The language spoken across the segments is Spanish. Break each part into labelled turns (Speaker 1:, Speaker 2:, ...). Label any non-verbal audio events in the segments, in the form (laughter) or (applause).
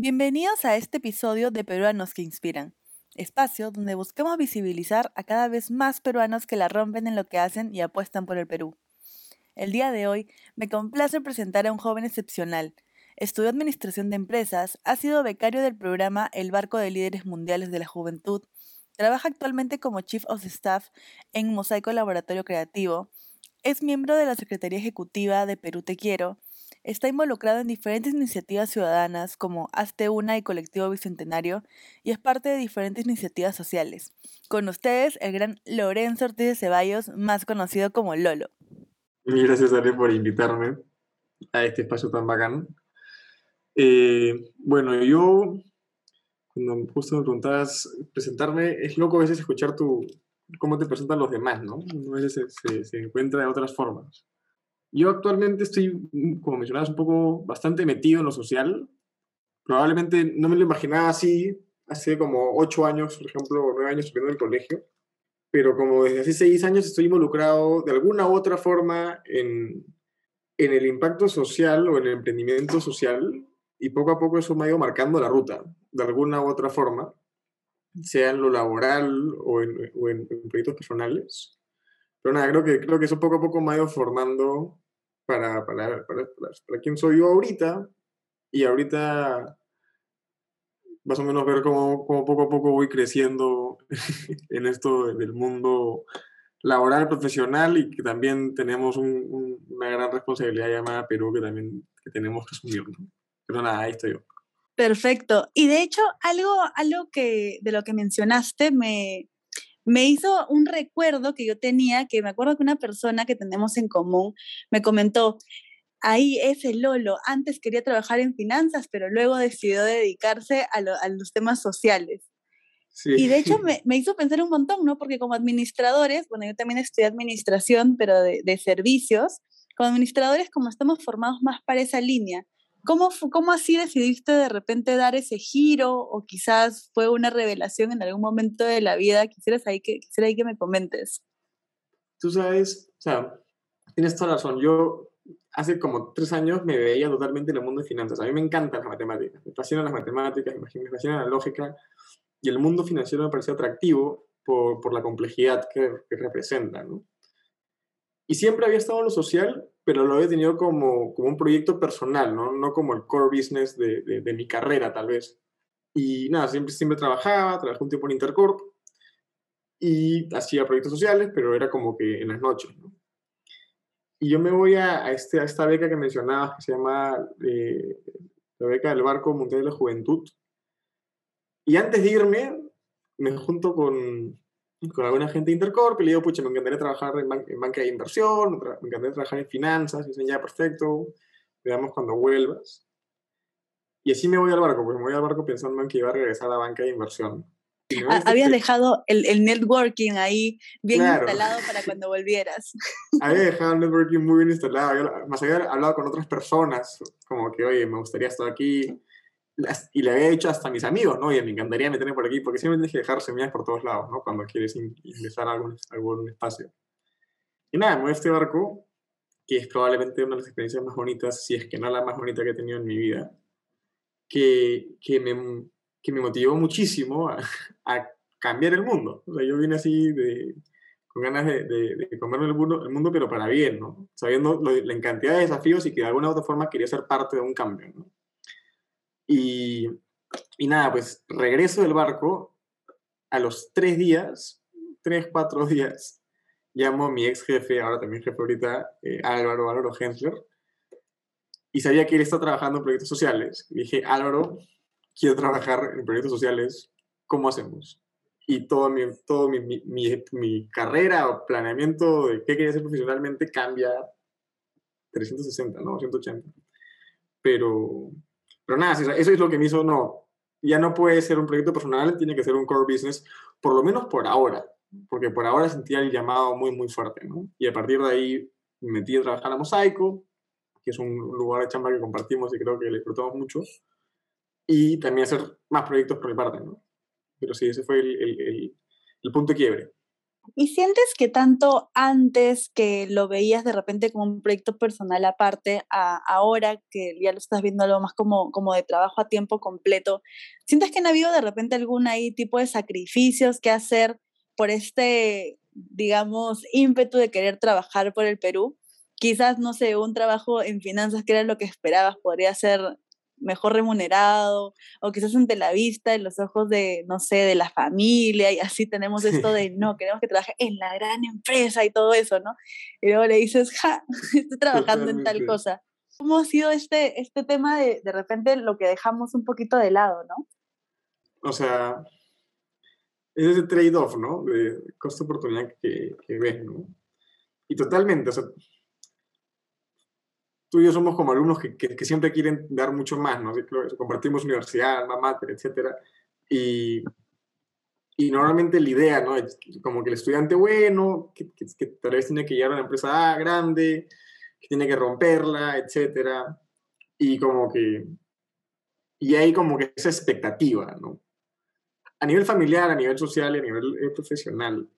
Speaker 1: Bienvenidos a este episodio de Peruanos que Inspiran, espacio donde buscamos visibilizar a cada vez más peruanos que la rompen en lo que hacen y apuestan por el Perú. El día de hoy me complace presentar a un joven excepcional. Estudió Administración de Empresas, ha sido becario del programa El Barco de Líderes Mundiales de la Juventud, trabaja actualmente como Chief of Staff en Mosaico Laboratorio Creativo, es miembro de la Secretaría Ejecutiva de Perú Te Quiero, está involucrado en diferentes iniciativas ciudadanas como Hazte Una y Colectivo Bicentenario y es parte de diferentes iniciativas sociales. Con ustedes, el gran Lorenzo Ortiz de Ceballos, más conocido como Lolo.
Speaker 2: Muchas gracias, Ale, por invitarme a este espacio tan bacán. Eh, bueno, yo, cuando justo me preguntabas presentarme, es loco a veces escuchar tu, cómo te presentan los demás, ¿no? A veces se, se encuentra de otras formas. Yo actualmente estoy, como mencionabas, un poco bastante metido en lo social. Probablemente no me lo imaginaba así hace como ocho años, por ejemplo, o nueve años en el colegio. Pero como desde hace seis años estoy involucrado de alguna u otra forma en, en el impacto social o en el emprendimiento social y poco a poco eso me ha ido marcando la ruta, de alguna u otra forma, sea en lo laboral o en, o en proyectos personales. Pero nada, creo que, creo que eso poco a poco me ha ido formando para, para, para, para, quién soy yo ahorita. Y ahorita más o menos ver cómo, cómo poco a poco voy creciendo (laughs) en esto del mundo laboral, profesional y que también tenemos un, una gran responsabilidad llamada Perú que también que tenemos que asumir. Pero nada, ahí estoy yo.
Speaker 1: Perfecto. Y de hecho, algo, algo que de lo que mencionaste me, me hizo un recuerdo que yo tenía, que me acuerdo que una persona que tenemos en común me comentó, ahí es el Lolo, antes quería trabajar en finanzas, pero luego decidió dedicarse a, los temas sociales. Y de hecho (laughs) me, hizo pensar un montón, ¿no? Porque como administradores, bueno, yo también estudié administración, pero de, de servicios, como administradores, como estamos formados más para esa línea, ¿Cómo, ¿Cómo así decidiste de repente dar ese giro o quizás fue una revelación en algún momento de la vida? Quisieras ahí que, quisiera ahí que me comentes.
Speaker 2: Tú sabes, o sea, tienes toda razón. Yo hace como tres años me veía totalmente en el mundo de finanzas. A mí me encantan las matemáticas, me fascinan las matemáticas, me fascina la lógica y el mundo financiero me pareció atractivo por, por la complejidad que, que representa, ¿no? Y siempre había estado en lo social, pero lo había tenido como, como un proyecto personal, ¿no? No como el core business de, de, mi carrera, tal vez. Y nada, siempre, siempre trabajaba, trabajé un tiempo en Intercorp y hacía proyectos sociales, pero era como que en las noches, ¿no? Y yo me voy a, a, este, a esta beca que mencionabas, que se llama eh, la beca del Barco Mundial de la Juventud. Y antes de irme, me junto con, con alguna gente de Intercorp y le digo, pucha, me encantaría trabajar en, banca de inversión, me encantaría trabajar en finanzas, y dicen, ya, perfecto, veamos cuando vuelvas. Y así me voy al barco, porque me voy al barco pensando en que iba a regresar a la banca de inversión.
Speaker 1: Ah, habías dejado el, el, networking ahí bien instalado para cuando volvieras. (laughs)
Speaker 2: Había dejado el networking muy bien instalado. más había hablado con otras personas, como que, oye, me gustaría estar aquí, y le había dicho hasta a mis amigos, ¿no? Y me encantaría meterme por aquí, porque siempre tienes que dejar semillas por todos lados, ¿no? Cuando quieres ingresar a algún, algún espacio. Y nada, me este barco, que es probablemente una de las experiencias más bonitas, si es que no la más bonita que he tenido en mi vida, que, que, me, que me motivó muchísimo a, a, cambiar el mundo. O sea, yo vine así de, con ganas de, de, de comerme el mundo, el mundo, pero para bien, ¿no? Sabiendo la cantidad de desafíos y que de alguna u otra forma quería ser parte de un cambio, ¿no? Y, y nada, pues regreso del barco, a los tres días, tres, cuatro (laughs) días, llamo a mi ex jefe, ahora también jefe ahorita, eh, Álvaro, Álvaro Hensler, y sabía que él está trabajando en proyectos sociales. Y dije, Álvaro, quiero trabajar en proyectos sociales, ¿cómo hacemos? Y todo mi, todo mi, mi, mi carrera o planeamiento de qué quería hacer profesionalmente cambia 360, ¿no? 180. Pero, pero nada, eso es lo que me hizo, no, ya no puede ser un proyecto personal, tiene que ser un core business, por lo menos por ahora, porque por ahora sentía el llamado muy, muy fuerte, ¿no? Y a partir de ahí me metí a trabajar a Mosaico, que es un lugar de chamba que compartimos y creo que le disfrutamos mucho, y también hacer más proyectos por mi parte, ¿no? Pero sí, ese fue el, el, el, punto de quiebre.
Speaker 1: ¿Y sientes que tanto antes que lo veías de repente como un proyecto personal aparte, ahora que ya lo estás viendo algo más como, como de trabajo a tiempo completo, sientes que no ha habido de repente algún ahí tipo de sacrificios que hacer por este, digamos, ímpetu de querer trabajar por el Perú? Quizás, no sé, un trabajo en finanzas que era lo que esperabas podría ser mejor remunerado, o quizás ante la vista, en los ojos de, no sé, de la familia, y así tenemos esto de, (laughs) no, queremos que trabaje en la gran empresa y todo eso, ¿no? Y luego le dices, ja, (laughs) estoy trabajando en tal cosa. ¿Cómo ha sido este, este tema de, de repente, lo que dejamos un poquito de lado, ¿no?
Speaker 2: O sea, es ese trade-off, ¿no? De costo-oportunidad que, que ves, ¿no? Y totalmente, o sea, tú y yo somos como alumnos que, que, siempre quieren dar mucho más, ¿no? Compartimos universidad, mamá, etcétera. Y, y normalmente la idea, ¿no? Es como que el estudiante bueno, que, que, tal vez tiene que llegar a una empresa grande, que tiene que romperla, etcétera. Y como que... Y hay como que esa expectativa, ¿no? A nivel familiar, a nivel social y a nivel eh, profesional.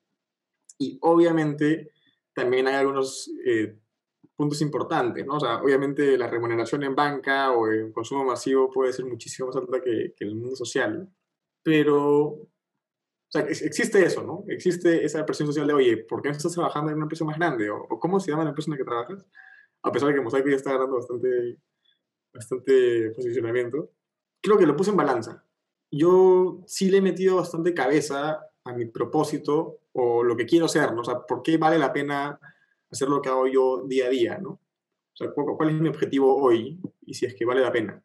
Speaker 2: Y obviamente también hay algunos... Eh, puntos importantes, ¿no? O sea, obviamente la remuneración en banca o en consumo masivo puede ser muchísimo más alta que, que el mundo social, pero, o sea, existe eso, ¿no? Existe esa presión social de, oye, ¿por qué no estás trabajando en una empresa más grande? O, ¿cómo se llama la empresa en la que trabajas? A pesar de que Mosaico ya está ganando bastante, bastante posicionamiento. Creo que lo puse en balanza. Yo sí le he metido bastante cabeza a mi propósito o lo que quiero ser, ¿no? O sea, ¿por qué vale la pena hacer lo que hago yo día a día, ¿no? O sea, ¿cuál, es mi objetivo hoy? Y si es que vale la pena.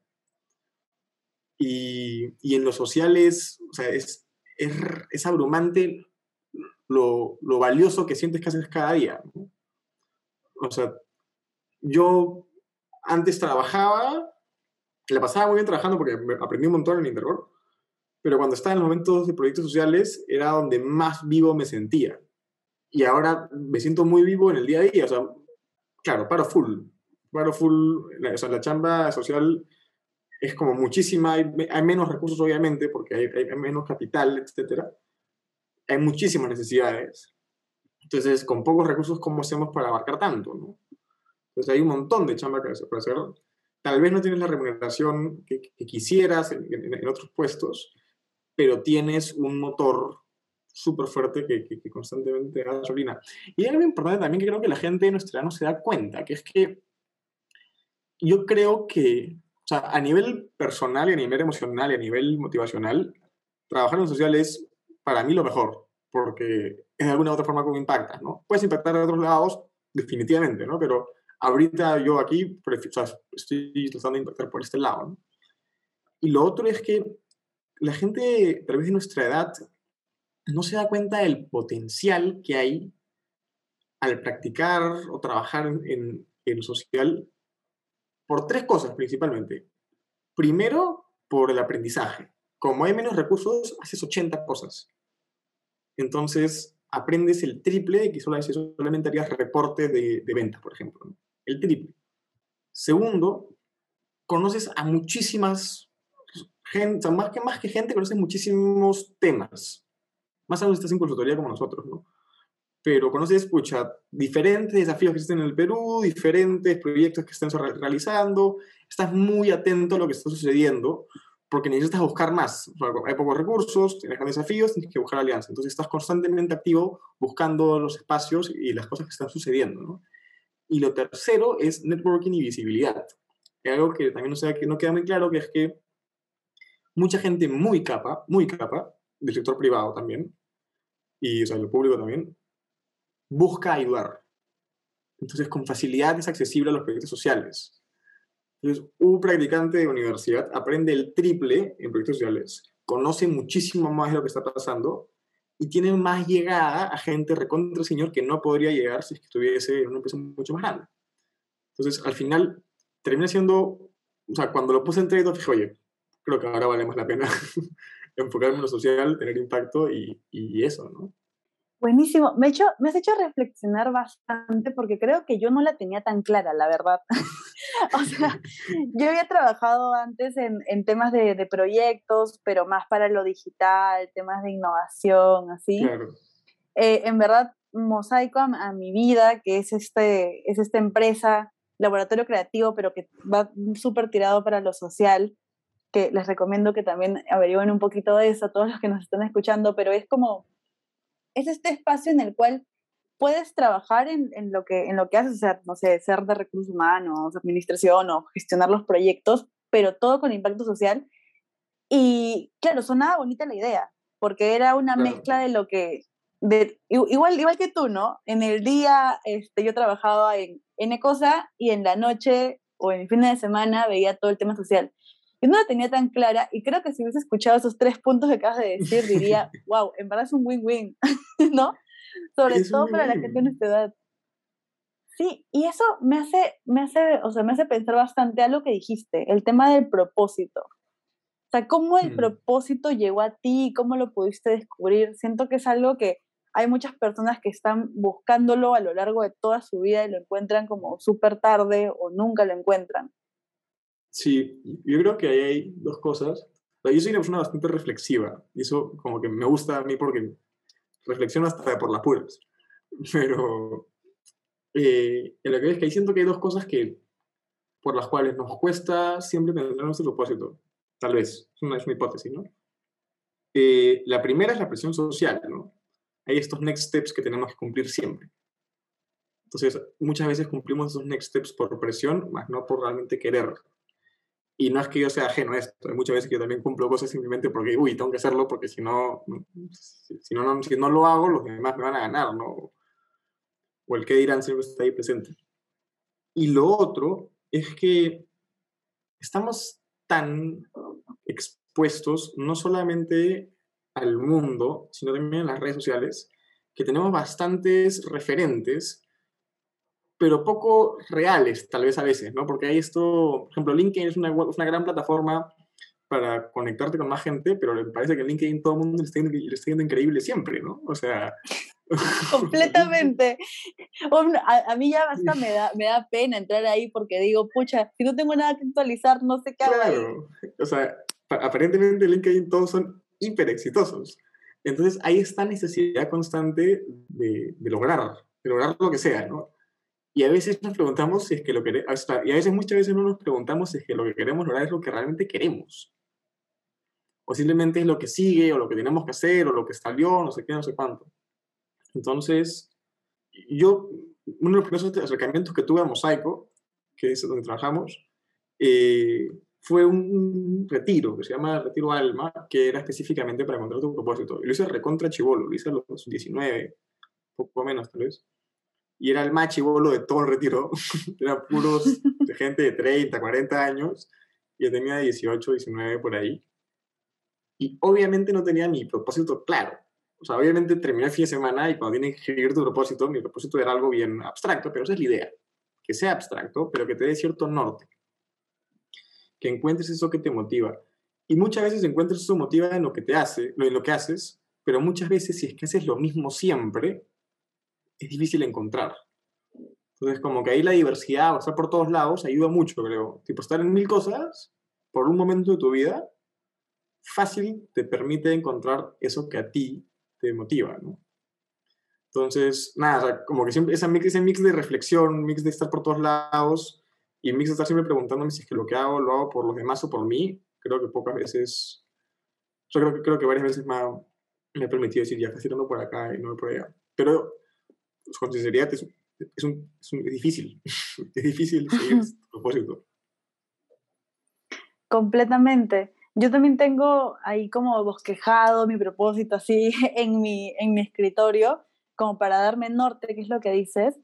Speaker 2: Y, y en lo social es, o sea, es, es, abrumante lo, lo, valioso que sientes que haces cada día. O sea, yo antes trabajaba, la pasaba muy bien trabajando porque aprendí un montón en Intergol, pero cuando estaba en los momentos de proyectos sociales era donde más vivo me sentía y ahora me siento muy vivo en el día a día. O sea, claro, paro full. Paro full. O sea, la chamba social es como muchísima. Hay, hay menos recursos, obviamente, porque hay, hay, menos capital, etc. Hay muchísimas necesidades. Entonces, con pocos recursos, ¿cómo hacemos para abarcar tanto? ¿no? Entonces, hay un montón de chamba que hacer. Tal vez no tienes la remuneración que, quisieras en, en otros puestos, pero tienes un motor súper fuerte que, que, constantemente da gasolina. Y hay algo importante también que creo que la gente de nuestra edad no se da cuenta, que es que yo creo que, o sea, a nivel personal y a nivel emocional y a nivel motivacional, trabajar en social es para mí lo mejor, porque es de alguna u otra forma como impacta, ¿no? Puedes impactar de otros lados, definitivamente, ¿no? Pero ahorita yo aquí o sea, estoy tratando de impactar por este lado, ¿no? Y lo otro es que la gente, a través de nuestra edad, no se da cuenta del potencial que hay al practicar o trabajar en, en social por tres cosas principalmente. Primero, por el aprendizaje. Como hay menos recursos, haces 80 cosas. Entonces, aprendes el triple de que solamente harías reportes de, de ventas, por ejemplo. El triple. Segundo, conoces a muchísimas gente, más que, más que gente, conoces muchísimos temas más aún si estás en consultoría como nosotros, ¿no? Pero conoces, escucha, diferentes desafíos que existen en el Perú, diferentes proyectos que están realizando, estás muy atento a lo que está sucediendo, porque necesitas buscar más. hay pocos recursos, tienes grandes desafíos, tienes que buscar alianzas. Entonces estás constantemente activo buscando los espacios y las cosas que están sucediendo, ¿no? Y lo tercero es networking y visibilidad. Es algo que también no, sea, que no queda muy claro, que es que mucha gente muy capa, muy capa, del sector privado también, y o sea, el público también, busca ayudar. Entonces, con facilidad es accesible a los proyectos sociales. Entonces, un practicante de universidad aprende el triple en proyectos sociales, conoce muchísimo más de lo que está pasando y tiene más llegada a gente recontra señor que no podría llegar si estuviese en una empresa mucho más grande. Entonces, al final, termina siendo, o sea, cuando lo puse en trade dije, oye, creo que ahora vale más la pena (laughs) enfocarme en lo social, tener impacto y, y eso, ¿no?
Speaker 1: Buenísimo. Me, hecho, me has hecho reflexionar bastante porque creo que yo no la tenía tan clara, la verdad. (laughs) o sea, (laughs) yo había trabajado antes en, en temas de, de, proyectos, pero más para lo digital, temas de innovación, así. Claro. eh, en verdad, Mosaico a, mi vida, que es, este, es esta empresa, laboratorio creativo, pero que va súper tirado para lo social, que les recomiendo que también averigüen un poquito de eso, a todos los que nos están escuchando, pero es como, es este espacio en el cual puedes trabajar en, en, lo, que, en lo que haces, o sea, no sé, ser de recursos humanos, administración o gestionar los proyectos, pero todo con impacto social. Y claro, sonaba bonita la idea, porque era una mezcla de lo que, de, igual, igual que tú, ¿no? En el día este, yo trabajaba en N cosa y en la noche o en el fin de semana veía todo el tema social. Yo no la tenía tan clara y creo que si hubiese escuchado esos tres puntos que acabas de decir, (laughs) diría, wow, en verdad es un win-win, (laughs) ¿no? Sobre todo para la gente de nuestra edad. Sí, y eso me hace, me hace, o sea, me hace pensar bastante a lo que dijiste, el tema del propósito. O sea, cómo el mm. propósito llegó a ti, cómo lo pudiste descubrir. Siento que es algo que hay muchas personas que están buscándolo a lo largo de toda su vida y lo encuentran como súper tarde o nunca lo encuentran.
Speaker 2: Sí, yo creo que ahí hay dos cosas. Yo soy una persona bastante reflexiva y eso como que me gusta a mí porque reflexiono hasta por las puras. (laughs) Pero eh, en lo que es que ahí siento que hay dos cosas que, por las cuales nos cuesta siempre tener nuestro propósito. Tal vez, es una, es una hipótesis, ¿no? Eh, la primera es la presión social, ¿no? Hay estos next steps que tenemos que cumplir siempre. Entonces, muchas veces cumplimos esos next steps por presión, más no por realmente querer. Y no es que yo sea ajeno a esto, hay muchas veces que yo también cumplo cosas simplemente porque, uy, tengo que hacerlo porque si no, si, no, no, si no lo hago, los demás me van a ganar, ¿no? O el que dirán siempre está ahí presente. Y lo otro es que estamos tan expuestos no solamente al mundo, sino también en las redes sociales, que tenemos bastantes referentes pero poco reales, tal vez a veces, ¿no? Porque hay esto, por ejemplo, LinkedIn es una, una gran plataforma para conectarte con más gente, pero me parece que en LinkedIn todo el mundo le está, yendo, increíble siempre, ¿no? O sea... (laughs)
Speaker 1: Completamente. A, a, mí ya basta me da, me da pena entrar ahí porque digo, pucha, si no tengo nada que actualizar, no sé qué hago Claro,
Speaker 2: o sea, aparentemente LinkedIn todos son hiper exitosos. Entonces hay esta necesidad constante de, de lograr, de lograr lo que sea, ¿no? Y a veces nos preguntamos si es que lo queremos, y a veces muchas veces no nos preguntamos si es que lo que queremos lograr es lo que realmente queremos. O simplemente es lo que sigue, o lo que tenemos que hacer, o lo que salió, no sé qué, no sé cuánto. Entonces, yo, uno de los primeros acercamientos que tuve a Mosaico, que es donde trabajamos, eh, fue un retiro, que se llama Retiro Alma, que era específicamente para encontrar tu propósito. Y lo hice recontra chivolo, lo hice a los 19, poco menos tal vez y era el más chivolo de todo el retiro. (laughs) Era puros de (laughs) gente de 30, 40 años. Yo tenía 18, 19 por ahí. Y obviamente no tenía mi propósito claro. O sea, obviamente terminé el fin de semana y cuando tienes que escribir tu propósito, mi propósito era algo bien abstracto, pero esa es la idea. Que sea abstracto, pero que te dé cierto norte. Que encuentres eso que te motiva. Y muchas veces encuentres eso motiva en lo que te hace, en lo que haces, pero muchas veces si es que haces lo mismo siempre, es difícil encontrar. Entonces, como que ahí la diversidad, o estar por todos lados, ayuda mucho, creo. Tipo, estar en mil cosas por un momento de tu vida, fácil te permite encontrar eso que a ti te motiva, ¿no? Entonces, nada, como que siempre ese mix, ese mix de reflexión, mix de estar por todos lados y mix de estar siempre preguntándome si es que lo que hago lo hago por los demás o por mí, creo que pocas veces, yo creo que, creo que varias veces me ha, me ha permitido decir, ya, estoy tirando por acá y no por allá. Pero con sinceridad, es, es, un, es, difícil. (laughs) es difícil seguir este propósito.
Speaker 1: Completamente. Yo también tengo ahí como bosquejado mi propósito así (laughs) en mi, en mi escritorio, como para darme norte, que es lo que dices.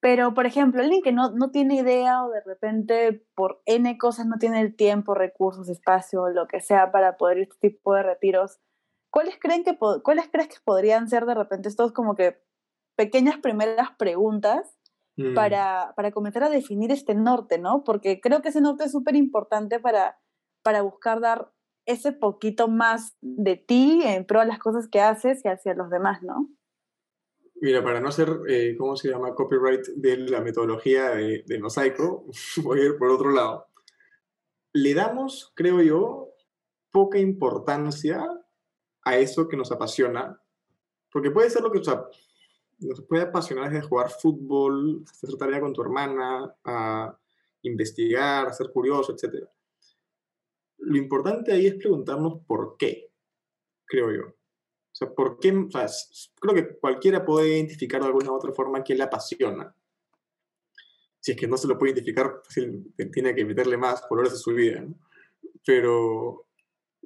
Speaker 1: Pero, por ejemplo, alguien que no, no tiene idea o de repente por N cosas no tiene el tiempo, recursos, espacio, lo que sea para poder ir a este tipo de retiros, ¿cuáles, creen que, ¿cuáles crees que podrían ser de repente estos como que pequeñas primeras preguntas mm. para, para, comenzar a definir este norte, ¿no? Porque creo que ese norte es súper importante para, para buscar dar ese poquito más de ti en pro de las cosas que haces y hacia los demás, ¿no?
Speaker 2: Mira, para no ser, eh, ¿cómo se llama? Copyright de la metodología de, de Mosaico, (laughs) voy a ir por otro lado. Le damos, creo yo, poca importancia a eso que nos apasiona Porque puede ser lo que, o sea, nos puede apasionar desde jugar fútbol, hacer tarea con tu hermana, a investigar, a ser curioso, etc. Lo importante ahí es preguntarnos por qué, creo yo. O sea, ¿por qué? O sea, creo que cualquiera puede identificar de alguna u otra forma qué le apasiona. Si es que no se lo puede identificar, pues, tiene que meterle más horas de su vida. ¿no? Pero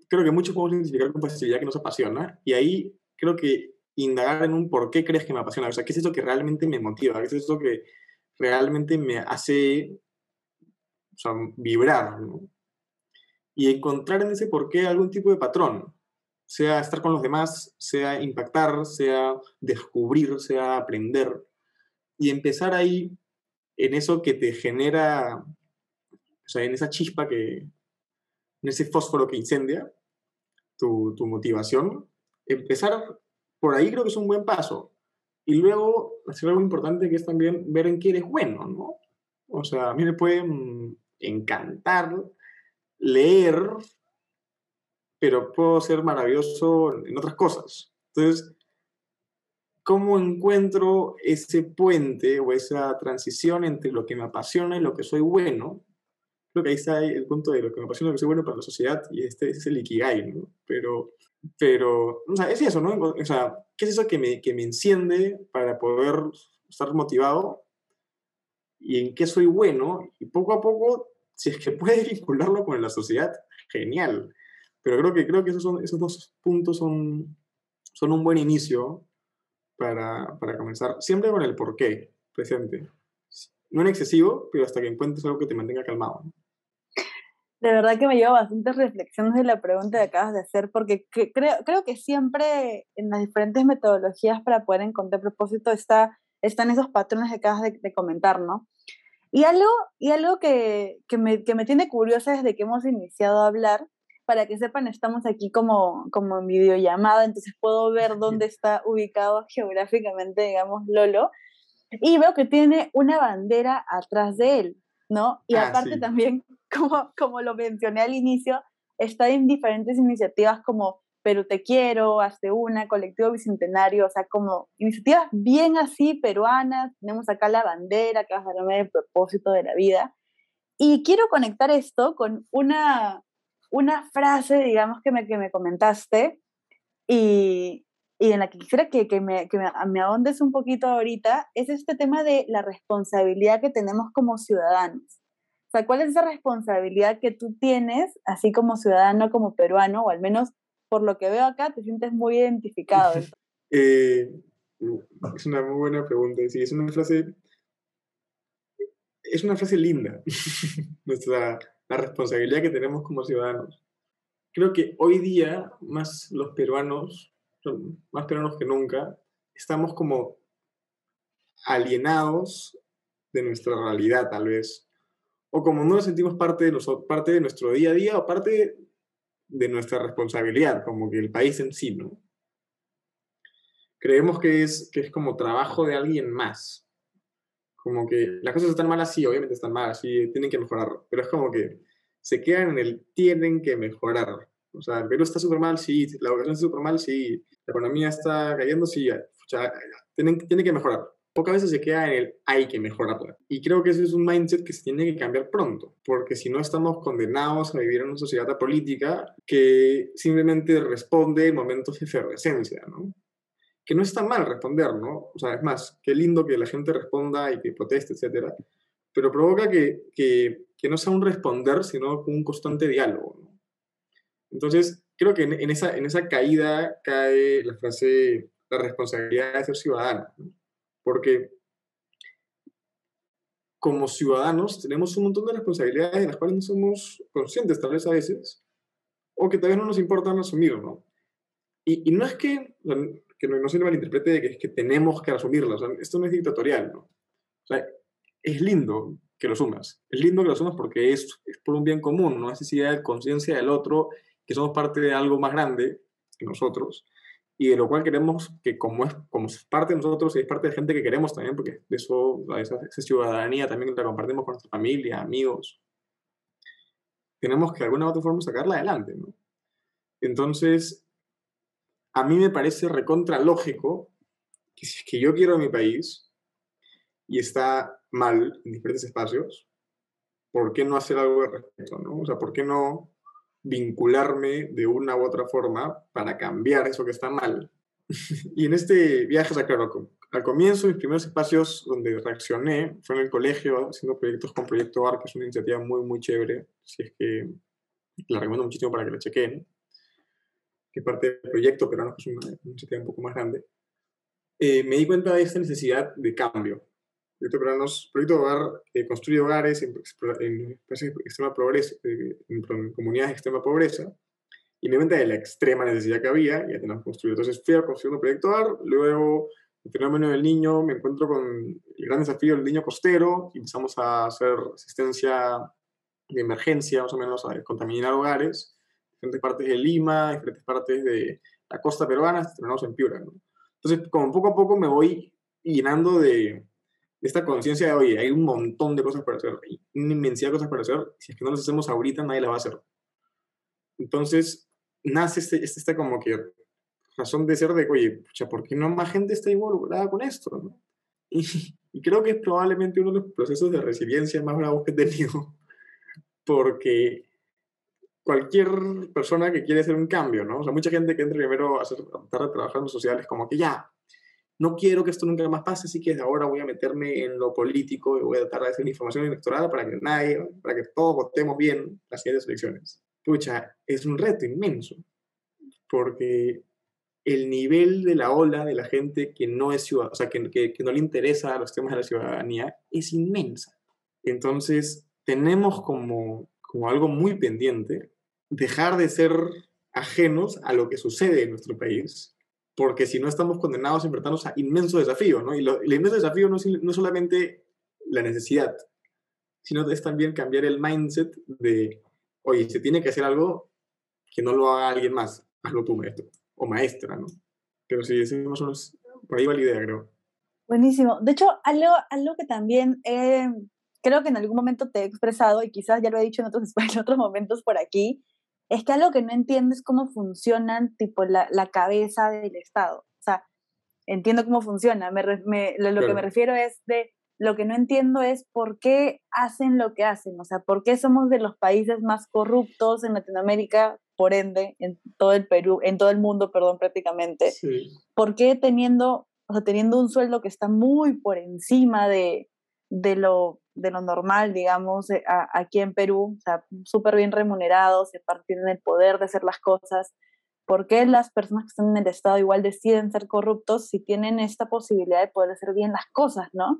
Speaker 2: creo que muchos podemos identificar con facilidad que nos apasiona y ahí creo que indagar en un por qué crees que me apasiona, o sea, qué es eso que realmente me motiva, qué es eso que realmente me hace o sea, vibrar, ¿no? Y encontrar en ese por qué algún tipo de patrón, sea estar con los demás, sea impactar, sea descubrir, sea aprender, y empezar ahí en eso que te genera, o sea, en esa chispa que, en ese fósforo que incendia tu, tu motivación, empezar por ahí creo que es un buen paso. Y luego, hacer algo importante que es también ver en qué eres bueno, ¿no? O sea, a mí me puede mm, encantar leer, pero puedo ser maravilloso en otras cosas. Entonces, ¿cómo encuentro ese puente o esa transición entre lo que me apasiona y lo que soy bueno? Creo que ahí está el punto de lo que me apasiona y lo que soy bueno para la sociedad y este, es el ikigai, ¿no? Pero pero, o sea, es eso, ¿no? O sea, ¿qué es eso que me, que me enciende para poder estar motivado? ¿Y en qué soy bueno? Y poco a poco, si es que (laughs) puedes vincularlo con la sociedad, genial. Pero creo que, creo que esos, son, esos dos puntos son, son un buen inicio para, para comenzar. Siempre con el porqué presente. No en excesivo, pero hasta que encuentres algo que te mantenga calmado.
Speaker 1: De verdad que me lleva bastantes reflexiones de la pregunta que acabas de hacer, porque creo, creo que siempre en las diferentes metodologías para poder encontrar propósito está, están esos patrones que acabas de, comentar, ¿no? Y algo, y algo que, que, me, que me tiene curiosa desde que hemos iniciado a hablar, para que sepan, estamos aquí como, como en videollamada, entonces puedo ver (laughs) dónde está ubicado geográficamente, digamos, Lolo, y veo que tiene una bandera atrás de él, ¿no? Y ah, aparte también como, como lo mencioné al inicio, está en diferentes iniciativas como Perú Te Quiero, Hazte Una, Colectivo Bicentenario, o sea, como iniciativas bien así peruanas. Tenemos acá la bandera, que va a ser el propósito de la vida. Y quiero conectar esto con una, una frase, digamos, que me, que me comentaste y, y en la que quisiera que, que, me, que me ahondes un poquito ahorita, es este tema de la responsabilidad que tenemos como ciudadanos. ¿Cuál es esa responsabilidad que tú tienes, así como ciudadano, como peruano, o al menos por lo que veo acá, te sientes muy identificado? (laughs)
Speaker 2: eh, es una muy buena pregunta. Sí, es una frase, es una frase linda, (laughs) nuestra, la responsabilidad que tenemos como ciudadanos. Creo que hoy día, más los peruanos, más peruanos que nunca, estamos como alienados de nuestra realidad, tal vez o como no nos sentimos parte de, nosotros, parte de nuestro día a día o parte de nuestra responsabilidad, como que el país en sí, ¿no? Creemos que es, que es como trabajo de alguien más. Como que las cosas están malas, sí, obviamente están malas, sí, tienen que mejorar, pero es como que se quedan en el tienen que mejorar. O sea, el Perú está súper mal, sí, la educación está súper mal, sí, la economía está cayendo, sí, tienen, tienen que mejorar pocas veces se queda en el hay que mejorarla. Y creo que ese es un mindset que se tiene que cambiar pronto, porque si no estamos condenados a vivir en una sociedad política que simplemente responde en momentos de efervescencia, ¿no? Que no está mal responder, ¿no? O sea, es más, qué lindo que la gente responda y que proteste, etcétera, pero provoca que, que, que no sea un responder, sino un constante diálogo, ¿no? Entonces, creo que en, en, esa, en esa caída cae la frase, la responsabilidad de ser ciudadano, ¿no? Porque como ciudadanos tenemos un montón de responsabilidades de las cuales no somos conscientes tal vez a veces, o que tal vez no nos importan asumir, ¿no? Y, no es que, que no, se malinterprete de que es tenemos que asumirlas, esto no es dictatorial. O sea, es lindo que lo sumas, es lindo que lo sumas porque es, es por un bien común, no necesidad de conciencia del otro, que somos parte de algo más grande que nosotros, y de lo cual queremos que como es, como parte de nosotros y es parte de gente que queremos también, porque de eso, esa, esa ciudadanía también la compartimos con nuestra familia, amigos, tenemos que de alguna otra forma sacarla adelante, ¿no? Entonces, a mí me parece recontra lógico que si es que yo quiero mi país y está mal en diferentes espacios, ¿por qué no hacer algo al respecto? ¿no? O sea, ¿por qué no vincularme de una u otra forma para cambiar eso que está mal? (laughs) y en este viaje, o sea, claro, al comienzo, mis primeros espacios donde reaccioné fue en el colegio, haciendo proyectos con Proyecto AR, que es una iniciativa muy, muy chévere, si es que la recomiendo muchísimo para que la chequen, que es parte del proyecto, pero no es una, iniciativa un poco más grande. Eh, me di cuenta de esta necesidad de cambio. Proyecto Peruanos, Proyecto Hogar eh, construye hogares en, en, extrema pobreza, eh, en, comunidades de extrema pobreza, y me di cuenta de la extrema necesidad que había, ya tenemos construido. Entonces fui a construir un proyecto Hogar, luego el fenómeno del niño, me encuentro con el gran desafío del niño costero, y empezamos a hacer asistencia de emergencia, más o menos, a contaminar hogares, diferentes partes de Lima, diferentes partes de la costa peruana, terminamos en Piura. ¿no? Entonces, como poco a poco me voy llenando de, esta conciencia de, oye, hay un montón de cosas para hacer, una inmensidad de cosas para hacer, si es que no las hacemos ahorita, nadie las va a hacer. Entonces, nace este, este, esta como que razón de ser de, oye, pucha, ¿por qué no más gente está involucrada con esto? ¿no? (laughs) Y, y, creo que es probablemente uno de los procesos de resiliencia más bravos que he tenido, (laughs) porque cualquier persona que quiere hacer un cambio, ¿no? O sea, mucha gente que entra primero a, hacer, a trabajar en sociales, como que ya, no quiero que esto nunca más pase, así que ahora voy a meterme en lo político y voy a tratar de hacer información electoral para que nadie, para que todos votemos bien las siguientes elecciones. Pucha, es un reto inmenso, porque el nivel de la ola de la gente que no es ciudadana, o sea, que, que, que no le interesa los temas de la ciudadanía es inmensa. Entonces, tenemos como, como algo muy pendiente dejar de ser ajenos a lo que sucede en nuestro país, porque si no estamos condenados a enfrentarnos a inmensos desafíos, ¿no? Y lo, el inmenso desafío no es, no solamente la necesidad, sino es también cambiar el mindset de, oye, se tiene que hacer algo que no lo haga alguien más, hazlo tú, maestro o maestra, ¿no? Pero si decimos unos, por ahí va la idea, creo.
Speaker 1: Buenísimo. De hecho, algo, algo que también eh, creo que en algún momento te he expresado y quizás ya lo he dicho en otros, (laughs) en otros momentos por aquí, es que algo que no entiendo es cómo funcionan tipo la, la cabeza del Estado. O sea, entiendo cómo funciona, me, me, lo, lo que me refiero es de, lo que no entiendo es por qué hacen lo que hacen, o sea, por qué somos de los países más corruptos en Latinoamérica, por ende, en todo el Perú, en todo el mundo, perdón, prácticamente. Sí. ¿Por qué teniendo, o sea, teniendo un sueldo que está muy por encima de, de lo de lo normal, digamos, eh, aquí en Perú, o sea, súper bien remunerados, tienen el poder de hacer las cosas. ¿Por qué las personas que están en el Estado igual deciden ser corruptos si tienen esta posibilidad de poder hacer bien las cosas, no?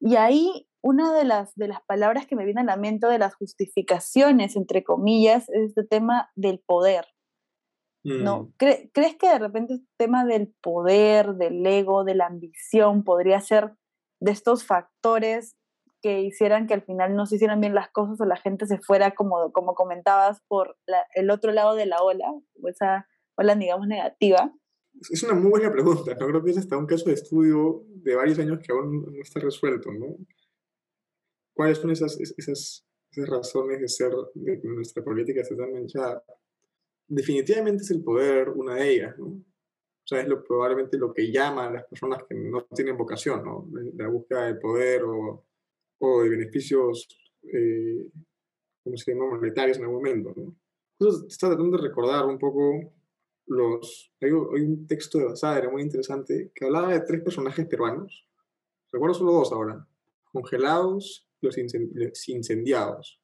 Speaker 1: Y ahí una de las, de las palabras que me viene a la mente de las justificaciones, entre comillas, es este tema del poder. ¿no? Mm. ¿Crees que de repente el tema del poder, del ego, de la ambición podría ser de estos factores que hicieran que al final no se hicieran bien las cosas o la gente se fuera, como, como comentabas, por el otro lado de la ola, o esa ola, digamos, negativa?
Speaker 2: Es una muy buena pregunta. ¿no? Creo que es hasta un caso de estudio de varios años que aún no está resuelto. ¿no? ¿Cuáles son esas, esas, esas razones de ser de que nuestra política se tan manchada? Definitivamente es el poder una de ellas. ¿no? O sea, es lo, probablemente lo que llama a las personas que no tienen vocación, ¿no? La búsqueda del poder o o de beneficios, eh, ¿cómo se llama?, monetarios en algún momento. ¿no? Entonces, está tratando de recordar un poco los... Hay, un texto de Basadre muy interesante que hablaba de tres personajes peruanos. Recuerdo solo dos ahora. Congelados, los, incendiados.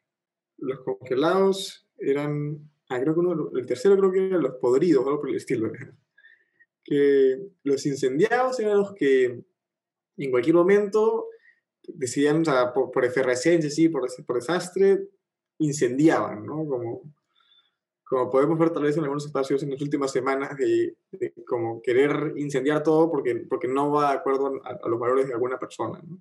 Speaker 2: Los congelados eran... Ah, creo que uno, el tercero creo que eran los podridos, algo por el estilo. (laughs) Que los incendiados eran los que en cualquier momento decidían, o sea, por, efervescencia, sí, por, por desastre, incendiaban, ¿no? Como, como podemos ver tal vez en algunos espacios en las últimas semanas de, como querer incendiar todo porque, porque no va de acuerdo a, los valores de alguna persona, ¿no?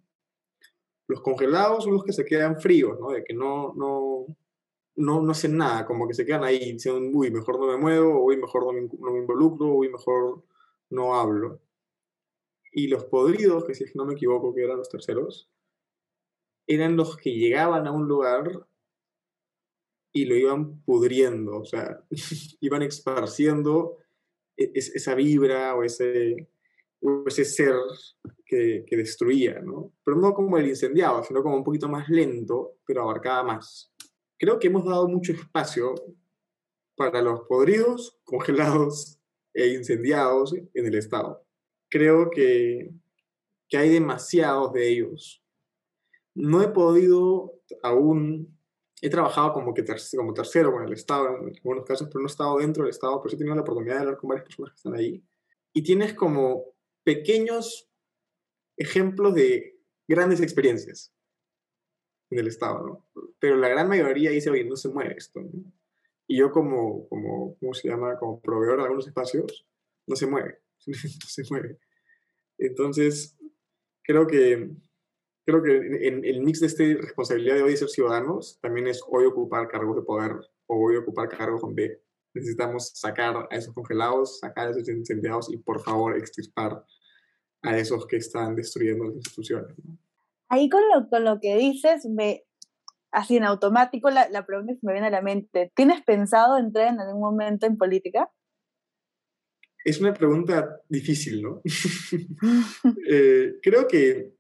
Speaker 2: Los congelados son los que se quedan fríos, ¿no? De que no, no, no, no hacen nada, como que se quedan ahí, dicen, uy, mejor no me muevo, uy, mejor no me, no me involucro, uy, mejor no hablo. Y los podridos, que si no me equivoco, que eran los terceros, eran los que llegaban a un lugar y lo iban pudriendo, o sea, (laughs) iban esparciendo e, esa vibra o ese, ese ser que, que, destruía, ¿no? Pero no como el incendiado, sino como un poquito más lento, pero abarcaba más. Creo que hemos dado mucho espacio para los podridos, (laughs) congelados e incendiados en el Estado. Creo que, que hay demasiados de ellos. No he podido aún, he trabajado como, que como tercero con el Estado en algunos casos, pero no he estado dentro del Estado, pero he tenido la oportunidad de hablar con varias personas que están ahí. Y tienes como pequeños ejemplos de grandes experiencias en el Estado, ¿no? Pero la gran mayoría dice, oye, no se mueve esto. Y yo como, como, ¿cómo se llama? Como proveedor de algunos espacios, no se mueve, (laughs) no se mueve. Entonces, creo que, creo que en, el mix de esta responsabilidad de hoy ser ciudadanos, también es hoy ocupar cargos de poder o hoy ocupar cargos donde necesitamos sacar a esos congelados, sacar a esos incendiados y por favor extirpar a esos que están destruyendo las instituciones.
Speaker 1: Ahí con lo, con lo que dices, me, así en automático la, la pregunta que me viene a la mente, ¿tienes pensado entrar en algún momento en política?
Speaker 2: Es una pregunta difícil, ¿no? (laughs) (laughs) Eh, creo que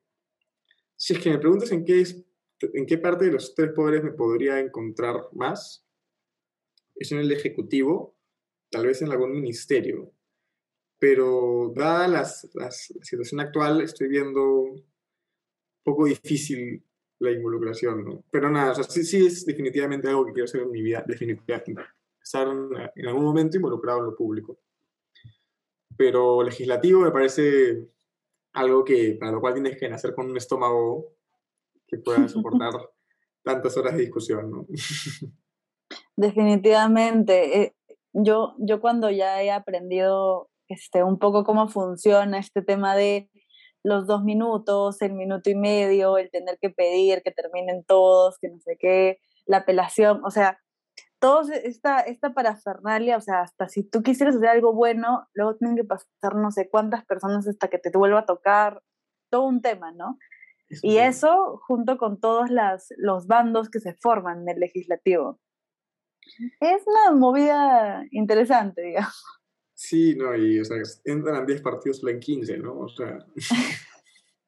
Speaker 2: si es que me preguntas en qué, es, en qué parte de los tres poderes me podría encontrar más, es en el Ejecutivo, tal vez en algún ministerio. Pero dada las, la situación actual, estoy viendo un poco difícil la involucración, ¿no? Pero nada, o sea, sí, sí, es definitivamente algo que quiero hacer en mi vida, definitivamente. Estar en, algún momento involucrado en lo público. Pero legislativo me parece algo que, para lo cual tienes que nacer con un estómago que pueda (laughs) soportar tantas horas de discusión, ¿no?
Speaker 1: Definitivamente. Eh, yo, yo cuando ya he aprendido este, un poco cómo funciona este tema de los dos minutos, el minuto y medio, el tener que pedir que terminen todos, que no sé qué, la apelación, o sea, todo esta, esta parafernalia, o sea, hasta si tú quisieras hacer algo bueno, luego tienen que pasar no sé cuántas personas hasta que te vuelva a tocar, todo un tema, ¿no? y eso junto con todos las, los bandos que se forman en el legislativo. Es una movida interesante, digamos.
Speaker 2: Sí, no, y o sea, entran 10 partidos en 15, ¿no? O sea, (laughs)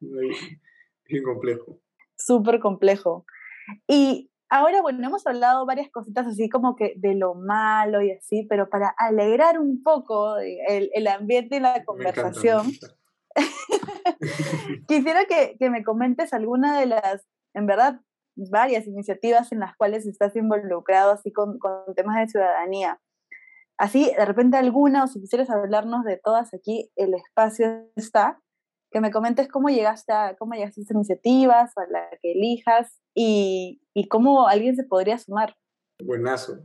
Speaker 2: (laughs) bien complejo.
Speaker 1: Súper complejo. Y ahora, bueno, hemos hablado varias cositas así como que de lo malo y así, pero para alegrar un poco el, el ambiente y la conversación, (laughs) quisiera que, que me comentes alguna de las, en verdad, varias iniciativas en las cuales estás involucrado así con, con temas de ciudadanía. Así, de repente alguna, o si quisieras hablarnos de todas aquí, el espacio está, que me comentes cómo llegaste a, cómo llegaste a estas iniciativas, a la que elijas, y, cómo alguien se podría sumar.
Speaker 2: Buenazo.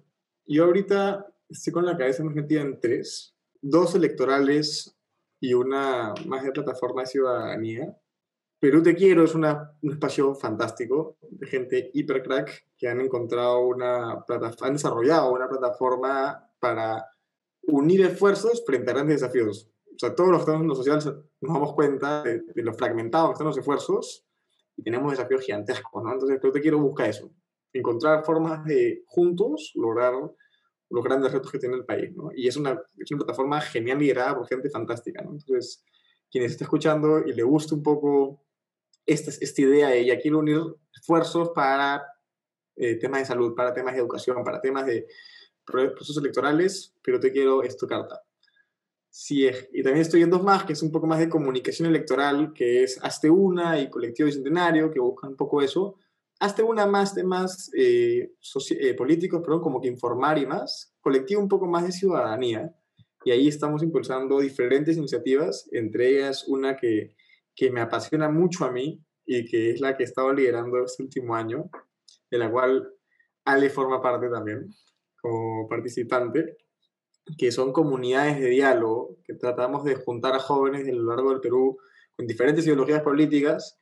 Speaker 2: Yo ahorita estoy con la cabeza metida en tres, dos electorales y una más de plataforma de ciudadanía. Perú Te Quiero es un espacio fantástico de gente hiper crack que han encontrado una plataforma, han desarrollado una plataforma para unir esfuerzos frente a grandes desafíos. O sea, todos los que en lo social nos damos cuenta de, lo fragmentados que están los esfuerzos y tenemos desafíos gigantescos, ¿no? Entonces, creo que quiero buscar eso, encontrar formas de juntos lograr los grandes retos que tiene el país, ¿no? Y es una, es una plataforma genial liderada por gente fantástica, ¿no? Entonces, quienes está escuchando y le guste un poco esta, esta idea de ya quiero unir esfuerzos para eh, temas de salud, para temas de educación, para temas de procesos electorales, pero te quiero es carta. Sí, y también estoy en dos más, que es un poco más de comunicación electoral, que es Hazte Una y Colectivo Bicentenario, que buscan un poco eso. Hazte Una más de más eh, eh, políticos, pero como que informar y más. Colectivo un poco más de ciudadanía. Y ahí estamos impulsando diferentes iniciativas, entre ellas una que, que me apasiona mucho a mí y que es la que he estado liderando este último año, de la cual Ale forma parte también como participante, que son comunidades de diálogo, que tratamos de juntar a jóvenes a lo largo del Perú con diferentes ideologías políticas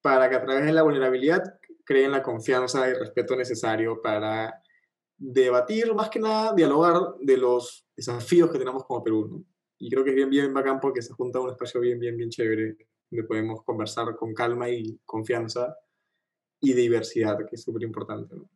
Speaker 2: para que a través de la vulnerabilidad creen la confianza y respeto necesario para debatir, más que nada, dialogar de los desafíos que tenemos como Perú. Y creo que es bien, bien bacán porque se junta un espacio bien, bien, bien chévere donde podemos conversar con calma y confianza y diversidad, que es súper importante. ¿no?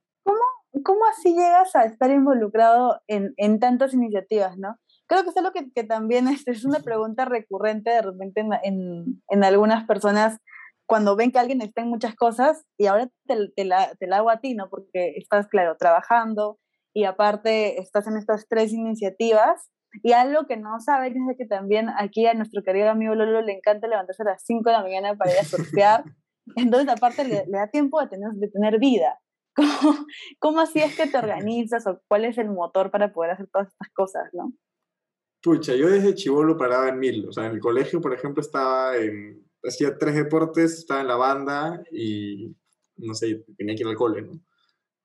Speaker 1: ¿Cómo así llegas a estar involucrado en, en tantas iniciativas, no? creo que es algo que, que también (laughs) es, es, una pregunta recurrente de repente en, en, en, algunas personas cuando ven que alguien está en muchas cosas y ahora te, te, la, te la hago a ti, ¿no? Porque estás, claro, trabajando y aparte estás en estas tres iniciativas. Y algo que no saben es de que también aquí a nuestro querido amigo Lolo le encanta levantarse a las 5 de la mañana para ir a surfear. (laughs) Entonces, aparte, le, le, da tiempo de tener, de tener vida. ¿Cómo, ¿Cómo así es que te (laughs) organizas o cuál es el motor para poder hacer todas estas cosas, no?
Speaker 2: Pucha, yo desde chivolo paraba en mil. O sea, en el colegio, por ejemplo, estaba en... Hacía tres deportes, estaba en la banda y, no sé, tenía que ir al cole, ¿no?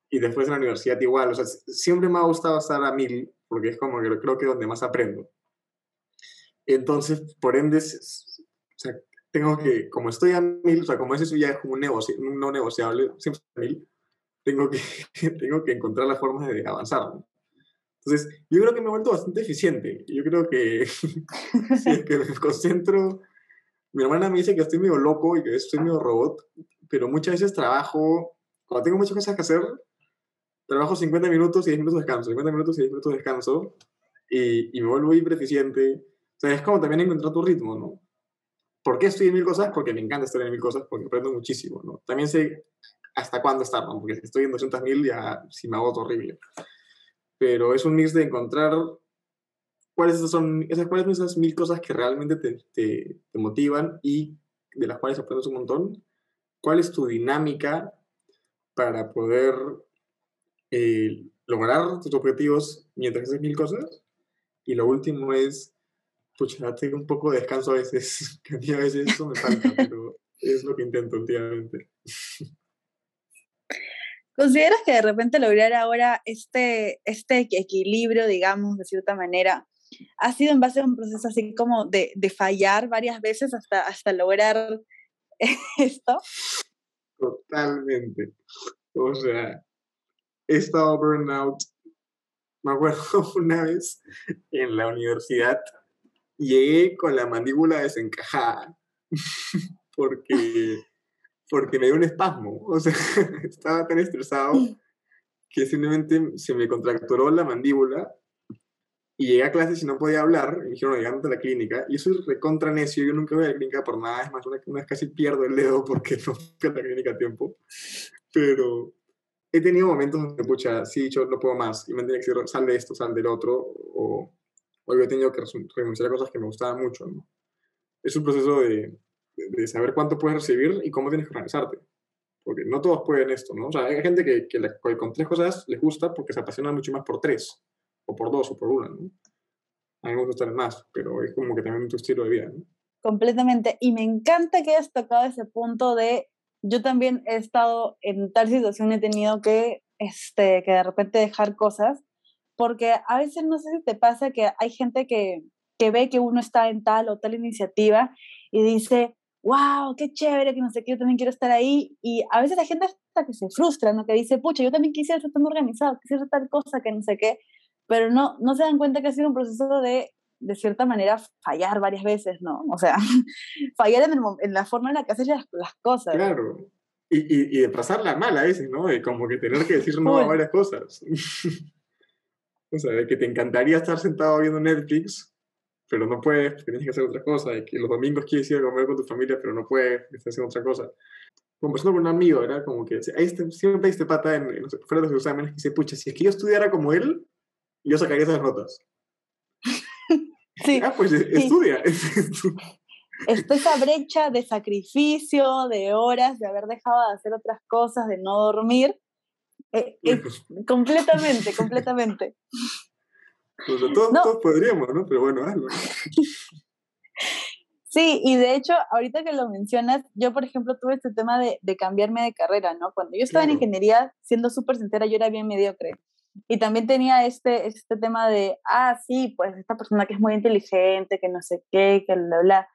Speaker 2: Y después en la universidad igual. O sea, siempre me ha gustado estar a mil porque es como que creo que es donde más aprendo. Entonces, por ende, o sea, tengo que, como estoy a mil, o sea, como eso ya es como un, negocio, no negociable, siempre a mil, tengo que, (laughs) tengo que encontrar las formas de avanzar. Entonces, yo creo que me he vuelto bastante eficiente. Yo creo que (laughs) si es que me concentro, mi hermana me dice que estoy medio loco y que estoy medio robot, pero muchas veces trabajo, cuando tengo muchas cosas que hacer, trabajo 50 minutos y 10 minutos descanso, 50 minutos y 10 minutos descanso, y, y me vuelvo hiper eficiente. O sea, es como también encontrar tu ritmo, ¿no? ¿Por qué estoy en mil cosas? Porque me encanta estar en mil cosas, porque aprendo muchísimo, ¿no? También sé hasta cuándo ¿no? Porque si estoy en 200 mil ya si me agoto horrible. Pero es un mix de encontrar cuáles son esas, cuáles son esas mil cosas que realmente te, te, te motivan y de las cuales aprendes un montón. ¿Cuál es tu dinámica para poder eh, lograr tus objetivos mientras haces mil cosas? Y lo último es, pucha, date un poco de descanso a veces, (laughs) que a mí a veces eso me falta, pero es lo que intento últimamente. (laughs)
Speaker 1: ¿Consideras que de repente lograr ahora este, este equilibrio, digamos, de cierta manera, ha sido en base a un proceso así como de, de fallar varias veces hasta, hasta lograr (laughs) esto?
Speaker 2: Totalmente. O sea, he estado burnout. Me acuerdo (laughs) una vez en la universidad, llegué con la mandíbula desencajada (laughs) porque porque me dio un espasmo. O sea, (laughs) estaba tan estresado que simplemente se me contracturó la mandíbula y llegué a clases y no podía hablar. Y me dijeron, llegando a la clínica. Y eso es recontra necio. Yo nunca voy a la clínica por nada. Es más, una, vez casi pierdo el dedo porque (laughs) no fui a la clínica a tiempo. Pero he tenido momentos donde, pucha, sí, yo no puedo más. Y me han tenido que decir, sal de esto, sal del otro. O, o yo he tenido que renunciar a cosas que me gustaban mucho. ¿no? Es un proceso de, de saber cuánto puedes recibir y cómo tienes que organizarte. Porque no todos pueden esto, ¿no? O sea, hay gente que, que, con tres cosas les gusta porque se apasiona mucho más por tres, o por dos, o por una, ¿no? A mí me gusta estar más, pero es como que también tu estilo de vida, ¿no?
Speaker 1: Completamente. Y me encanta que hayas tocado ese punto de, yo también he estado en tal situación, he tenido que, este, que de repente dejar cosas, porque a veces no sé si te pasa que hay gente que, que ve que uno está en tal o tal iniciativa y dice, wow, qué chévere, que no sé qué, yo también quiero estar ahí. Y a veces la gente hasta que se frustra, ¿no? Que dice, pucha, yo también quisiera estar tan organizado, quisiera tal cosa, que no sé qué. Pero no, no se dan cuenta que ha sido un proceso de, de cierta manera, fallar varias veces, ¿no? O sea, (laughs) fallar en, el, en, la forma en la que haces las, las cosas.
Speaker 2: Claro. Y, y, y, de pasarla mal a veces, ¿no? De como que tener que decir no a varias cosas. (laughs) o sea, de que te encantaría estar sentado viendo Netflix, pero no puedes porque tienes que hacer otra cosa, y que los domingos quieres ir a comer con tu familia, pero no puedes, estás haciendo otra cosa. Conversando con un amigo, era como que ahí este, siempre hay este pata en, en, fuera de los exámenes que dice, pucha, si es que yo estudiara como él, yo sacaría esas notas. (laughs)
Speaker 1: Sí.
Speaker 2: Ah, pues (laughs) estudia.
Speaker 1: Está esa brecha de sacrificio, de horas, de haber dejado de hacer otras cosas, de no dormir. Eh, eh, (laughs) completamente, completamente.
Speaker 2: Todos, no. todos, podríamos, ¿no? Pero bueno, hazlo. (laughs)
Speaker 1: Sí, y de hecho, ahorita que lo mencionas, yo, por ejemplo, tuve este tema de, de cambiarme de carrera, ¿no? Cuando yo estaba claro. en ingeniería, siendo súper sincera, yo era bien mediocre. Y también tenía este, este tema de, ah, sí, pues esta persona que es muy inteligente, que no sé qué, que bla, bla.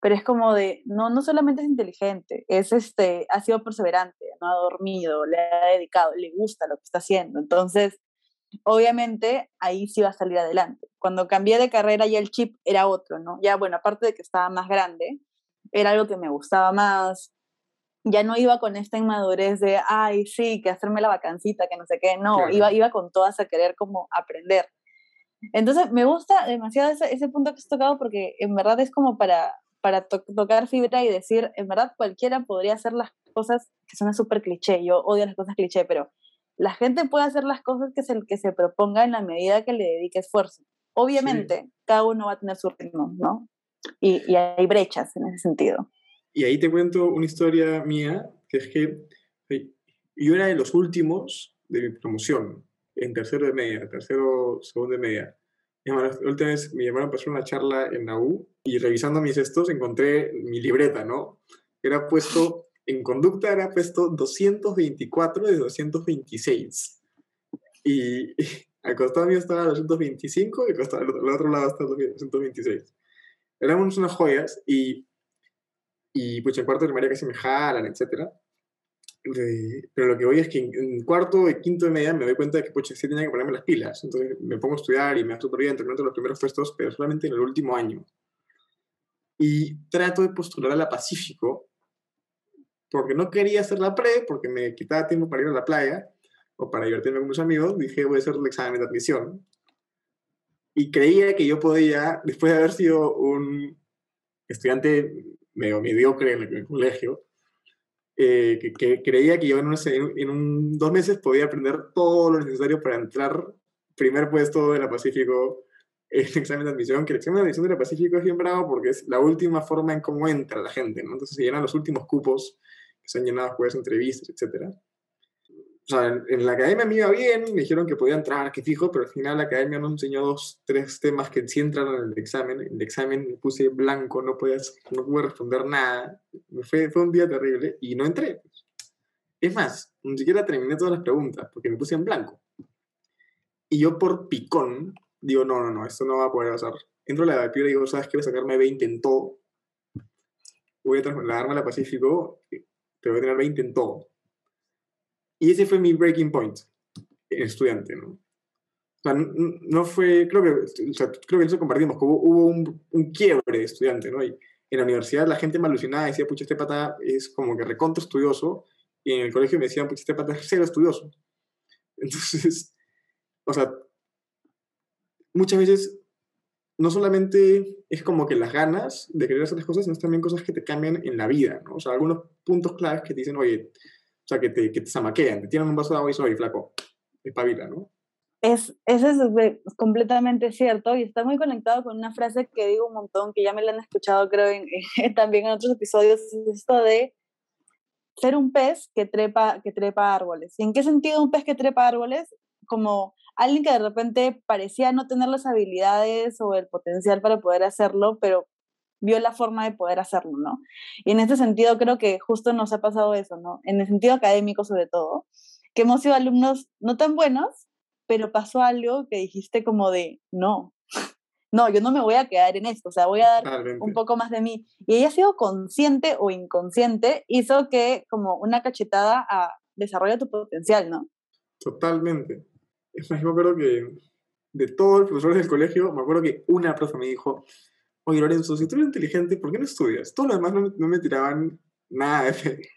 Speaker 1: Pero es como de, no, no solamente es inteligente, es este, ha sido perseverante, no ha dormido, le ha dedicado, le gusta lo que está haciendo. Entonces, obviamente ahí sí va a salir adelante. Cuando cambié de carrera ya el chip era otro, ¿no? Ya, bueno, aparte de que estaba más grande, era algo que me gustaba más. Ya no iba con esta inmadurez de, ay, sí, que hacerme la vacancita, que no sé qué, no, claro. iba, iba con todas a querer como aprender. Entonces, me gusta demasiado ese, ese punto que has tocado porque en verdad es como para, para tocar fibra y decir, en verdad cualquiera podría hacer las cosas que son súper cliché. Yo odio las cosas cliché, pero la gente puede hacer las cosas que se, que se proponga en la medida que le dedique esfuerzo. Obviamente, cada uno va a tener su ritmo, ¿no? Y, y, hay brechas en ese sentido.
Speaker 2: Y ahí te cuento una historia mía, que es que yo era de los últimos de mi promoción, en tercero de media, tercero, segundo de media. La última vez me llamaron para hacer una charla en la U y revisando mis estos encontré mi libreta, ¿no? Era puesto, en conducta era puesto 224 de 226. Y, al costado mío estaba 225 y al, otro lado estaba 226. Éramos unas joyas y, y pues en cuarto de primaria casi me jalan, etcétera pero lo que voy es que en, cuarto y quinto de media me doy cuenta de que, pues, sí tenía que ponerme las pilas. Entonces me pongo a estudiar y me va súper bien, termino los primeros puestos, pero solamente en el último año. Y trato de postular a la Pacífico, porque no quería hacer la pre, porque me quitaba tiempo para ir a la playa o para divertirme con mis amigos. Dije, voy a hacer el examen de admisión. Y creía que yo podía, después de haber sido un estudiante medio mediocre en el colegio, eh, que, creía que yo en, en, un, dos meses podía aprender todo lo necesario para entrar primer puesto de la Pacífico en el (laughs) examen de admisión, que el examen de admisión de la Pacífico es bien bravo porque es la última forma en cómo entra la gente, ¿no? Entonces se llenan los últimos cupos que se han llenado de entrevistas, etcétera o sea, en, la academia me iba bien, me dijeron que podía entrar, que fijo, pero al final la academia nos enseñó dos, tres temas que sí entraron en el examen. En el examen me puse blanco, no podía, no pude responder nada. Fue, fue un día terrible y no entré. Es más, ni siquiera terminé todas las preguntas porque me puse en blanco. Y yo por picón digo, no, no, no, esto no va a poder pasar. Entro a la de y digo, ¿sabes qué? Voy a sacarme 20 en todo. Voy a trasladarme a la Pacífico, voy a tener 20 en todo y ese fue mi breaking point, estudiante, ¿no? O sea, no fue, creo que, o sea, creo que eso compartimos, que hubo, un, un, quiebre de estudiante, ¿no? Y en la universidad la gente me alucinaba decía, pucha, este pata es como que reconto estudioso, y en el colegio me decían, pucha, este pata es cero estudioso. (laughs) Entonces, o sea, muchas veces no solamente es como que las ganas de querer hacer las cosas, sino también cosas que te cambian en la vida, ¿no? O sea, algunos puntos claves que te dicen, oye, o sea, que te, que te zamaquean, te tiran un vaso de agua y soy flaco, espabila, ¿no?
Speaker 1: Es, eso es completamente cierto y está muy conectado con una frase que digo un montón, que ya me la han escuchado creo en, (laughs) también en otros episodios, es esto de ser un pez que trepa, que trepa árboles. ¿Y en qué sentido un pez que trepa árboles? Como alguien que de repente parecía no tener las habilidades o el potencial para poder hacerlo, pero vio la forma de poder hacerlo, ¿no? Y en este sentido creo que justo nos ha pasado eso, ¿no? En el sentido académico sobre todo, que hemos sido alumnos no tan buenos, pero pasó algo que dijiste como de, no, (laughs) no, yo no me voy a quedar en esto, o sea, voy a dar un poco más de mí. Y ella ha sido consciente o inconsciente, hizo que como una cachetada a desarrollar tu potencial, ¿no?
Speaker 2: Totalmente. Es más, yo me acuerdo que de todos los profesores del colegio, me acuerdo que una profe me dijo, oye Lorenzo, si tú eres inteligente, ¿por qué no estudias? Todos los demás no, me tiraban nada de fe.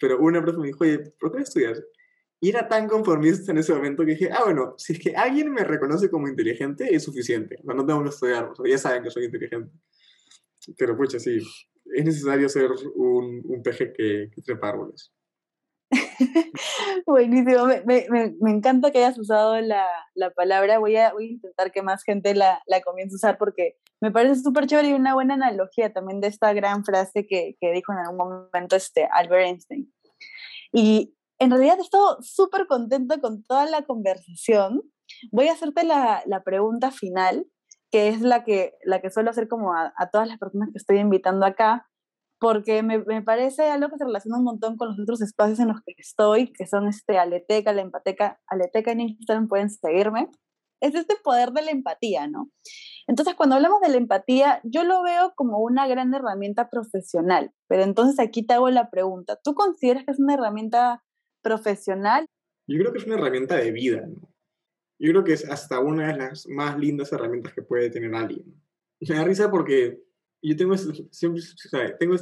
Speaker 2: Pero una persona me dijo, oye, ¿por qué no estudias? Y era tan conformista en ese momento que dije, ah, bueno, si es que alguien me reconoce como inteligente, es suficiente. no tengo que estudiar, ya saben que soy inteligente. Pero pucha, sí, es necesario ser un, un peje que, que trepa árboles. (laughs)
Speaker 1: Buenísimo, me, me, me, encanta que hayas usado la, la palabra. Voy a, voy a, intentar que más gente la, la comience a usar porque me parece súper chévere y una buena analogía también de esta gran frase que, que dijo en algún momento este Albert Einstein. Y en realidad estoy súper contento con toda la conversación. Voy a hacerte la, la, pregunta final, que es la que, la que suelo hacer como a, a todas las personas que estoy invitando acá porque me, me, parece algo que se relaciona un montón con los otros espacios en los que estoy, que son este Aleteca, la Empateca, Aleteca en Instagram, pueden seguirme. Es este poder de la empatía, ¿no? Entonces, cuando hablamos de la empatía, yo lo veo como una gran herramienta profesional, pero entonces aquí te hago la pregunta, ¿tú consideras que es una herramienta profesional?
Speaker 2: Yo creo que es una herramienta de vida, ¿no? Yo creo que es hasta una de las más lindas herramientas que puede tener alguien. Me da risa porque yo tengo, siempre, tengo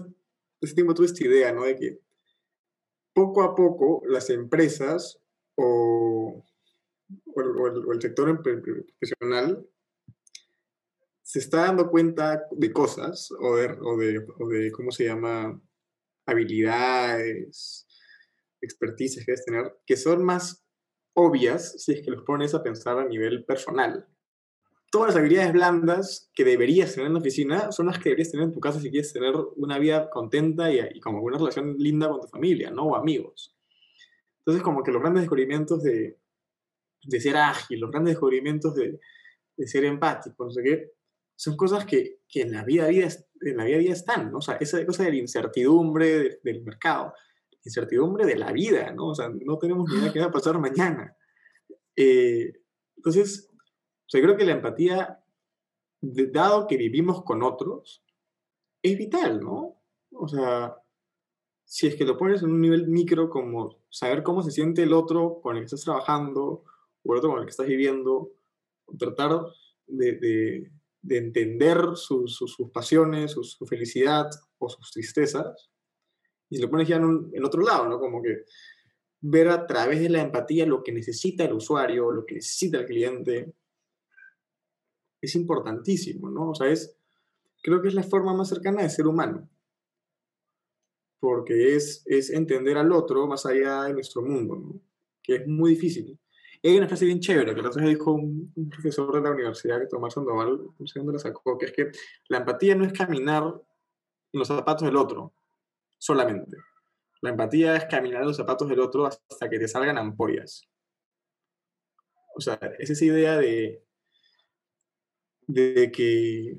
Speaker 2: ese tiempo tuve esta idea, ¿no? De que poco a poco las empresas o, o, el, sector profesional se está dando cuenta de cosas o de, o de, o de ¿cómo se llama? Habilidades, expertices que debes tener, que son más obvias si es que los pones a pensar a nivel personal. Todas las habilidades blandas que deberías tener en la oficina son las que deberías tener en tu casa si quieres tener una vida contenta y, y como una relación linda con tu familia, ¿no? O amigos. Entonces, como que los grandes descubrimientos de, de ser ágil, los grandes descubrimientos de, de ser empático, no sé qué, son cosas que, que en, la vida a día, en la vida a día están, ¿no? O sea, esa cosa de la incertidumbre del mercado, incertidumbre de la vida, ¿no? O sea, no tenemos ni idea qué va a pasar mañana. Eh, entonces, o sea, creo que la empatía, dado que vivimos con otros, es vital, ¿no? O sea, si es que lo pones en un nivel micro, como saber cómo se siente el otro con el que estás trabajando, o el otro con el que estás viviendo, tratar de, de, entender sus, sus, pasiones, su, su, felicidad o sus tristezas, y lo pones ya en, en otro lado, ¿no? Como que ver a través de la empatía lo que necesita el usuario, lo que necesita el cliente, es importantísimo, ¿no? O sea, es, creo que es la forma más cercana de ser humano, porque es, es entender al otro más allá de nuestro mundo, ¿no? Que es muy difícil. Y hay una frase bien chévere que la otra vez dijo un, un, profesor de la universidad, que Tomás Sandoval, no sé dónde la sacó, que es que la empatía no es caminar en los zapatos del otro, solamente. La empatía es caminar en los zapatos del otro hasta que te salgan ampollas. O sea, es esa idea de, de, que,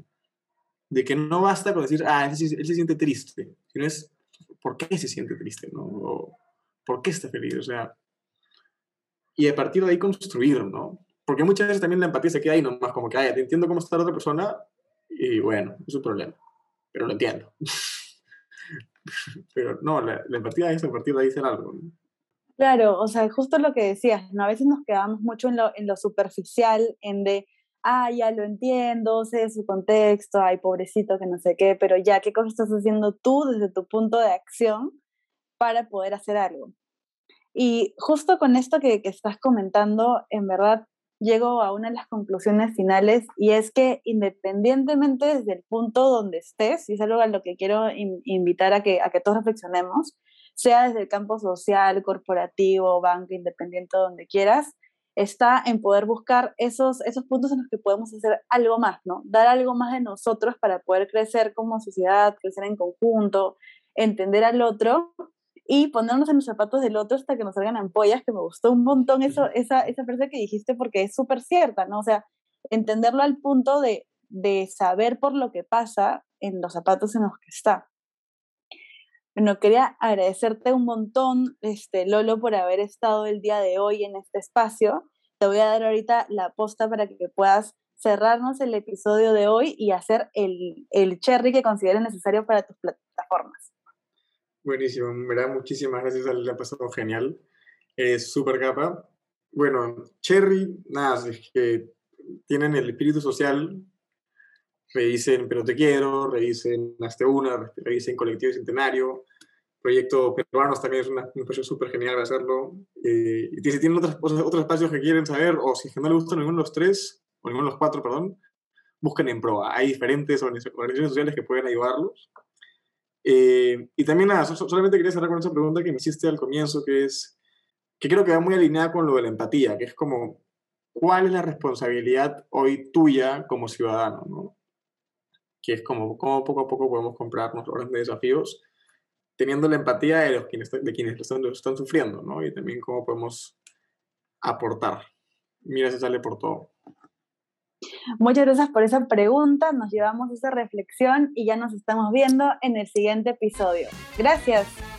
Speaker 2: de que no basta con decir, ah, él se, él se siente triste, sino es, ¿por qué se siente triste? ¿no? O, ¿Por qué está feliz? O sea, y a partir de ahí construir, ¿no? Porque muchas veces también la empatía se queda ahí nomás, como que, ay, te entiendo cómo está la otra persona, y bueno, es un problema, pero lo entiendo. (laughs) pero no, la, la, empatía es a partir de ahí ser algo. ¿no?
Speaker 1: Claro, o sea, justo lo que decías, ¿no? A veces nos quedamos mucho en lo, en lo superficial, en de, ah, ya lo entiendo, sé su contexto, ay, pobrecito, que no sé qué, pero ya, ¿qué cosa estás haciendo tú desde tu punto de acción para poder hacer algo? Y justo con esto que, que estás comentando, en verdad llego a una de las conclusiones finales y es que independientemente desde el punto donde estés, y es algo a lo que quiero in, invitar a que, a que todos reflexionemos, sea desde el campo social, corporativo, banco, independiente, donde quieras, está en poder buscar esos, esos puntos en los que podemos hacer algo más, ¿no? Dar algo más de nosotros para poder crecer como sociedad, crecer en conjunto, entender al otro y ponernos en los zapatos del otro hasta que nos salgan ampollas, que me gustó un montón eso, esa, esa frase que dijiste porque es súper cierta, ¿no? O sea, entenderlo al punto de, de saber por lo que pasa en los zapatos en los que está. Bueno, quería agradecerte un montón, este, Lolo, por haber estado el día de hoy en este espacio. Te voy a dar ahorita la posta para que puedas cerrarnos el episodio de hoy y hacer el, el cherry que consideres necesario para tus plataformas.
Speaker 2: Buenísimo, verdad, muchísimas gracias, le ha pasado genial. Es súper capa. Bueno, Cherry, nada, es que tienen el espíritu social. Revisen Pero Te Quiero, revisen Hazte Una, revisen Colectivo Centenario. Proyecto Peruanos también es una, un súper genial de hacerlo. Eh, y si tienen otras, otros espacios que quieren saber, o si no les gustan ninguno de los tres, o ninguno de los cuatro, perdón, busquen en proa. Hay diferentes organizaciones sociales que pueden ayudarlos. Eh, y también nada, solamente quería cerrar con esa pregunta que me hiciste al comienzo, que es, que creo que va muy alineada con lo de la empatía, que es como, ¿cuál es la responsabilidad hoy tuya como ciudadano? ¿no? Que es como, cómo poco a poco podemos comprarnos los grandes desafíos, teniendo la empatía de, los quienes, de quienes lo están, están sufriendo, ¿no? Y también cómo podemos aportar. Mira, se sale por todo.
Speaker 1: Muchas gracias por esa pregunta, nos llevamos esa reflexión y ya nos estamos viendo en el siguiente episodio. Gracias.